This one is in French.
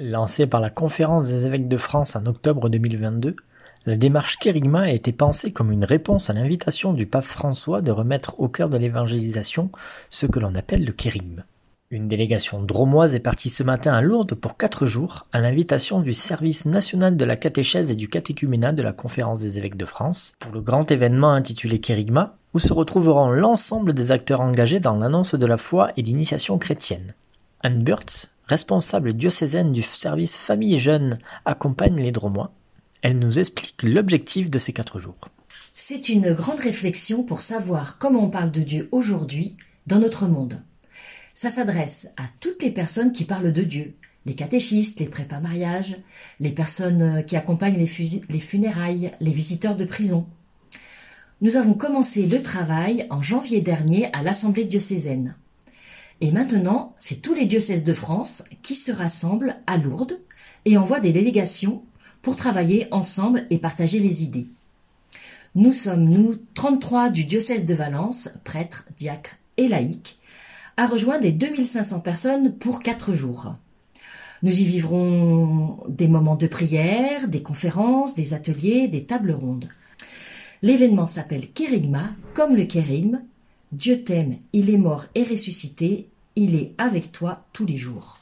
Lancée par la Conférence des évêques de France en octobre 2022, la démarche Kérigma a été pensée comme une réponse à l'invitation du pape François de remettre au cœur de l'évangélisation ce que l'on appelle le kérigme. Une délégation dromoise est partie ce matin à Lourdes pour quatre jours à l'invitation du service national de la catéchèse et du catéchuménat de la Conférence des évêques de France pour le grand événement intitulé Kérigma où se retrouveront l'ensemble des acteurs engagés dans l'annonce de la foi et l'initiation chrétienne. Anne Burtz, responsable diocésaine du service famille et jeunes, accompagne les Dromois. Elle nous explique l'objectif de ces quatre jours. C'est une grande réflexion pour savoir comment on parle de Dieu aujourd'hui dans notre monde. Ça s'adresse à toutes les personnes qui parlent de Dieu, les catéchistes, les prépas mariages, les personnes qui accompagnent les, les funérailles, les visiteurs de prison. Nous avons commencé le travail en janvier dernier à l'Assemblée diocésaine. Et maintenant, c'est tous les diocèses de France qui se rassemblent à Lourdes et envoient des délégations pour travailler ensemble et partager les idées. Nous sommes, nous, 33 du diocèse de Valence, prêtres, diacres et laïcs, à rejoindre les 2500 personnes pour quatre jours. Nous y vivrons des moments de prière, des conférences, des ateliers, des tables rondes. L'événement s'appelle Kérigma, comme le kérigme, Dieu t'aime, il est mort et ressuscité, il est avec toi tous les jours.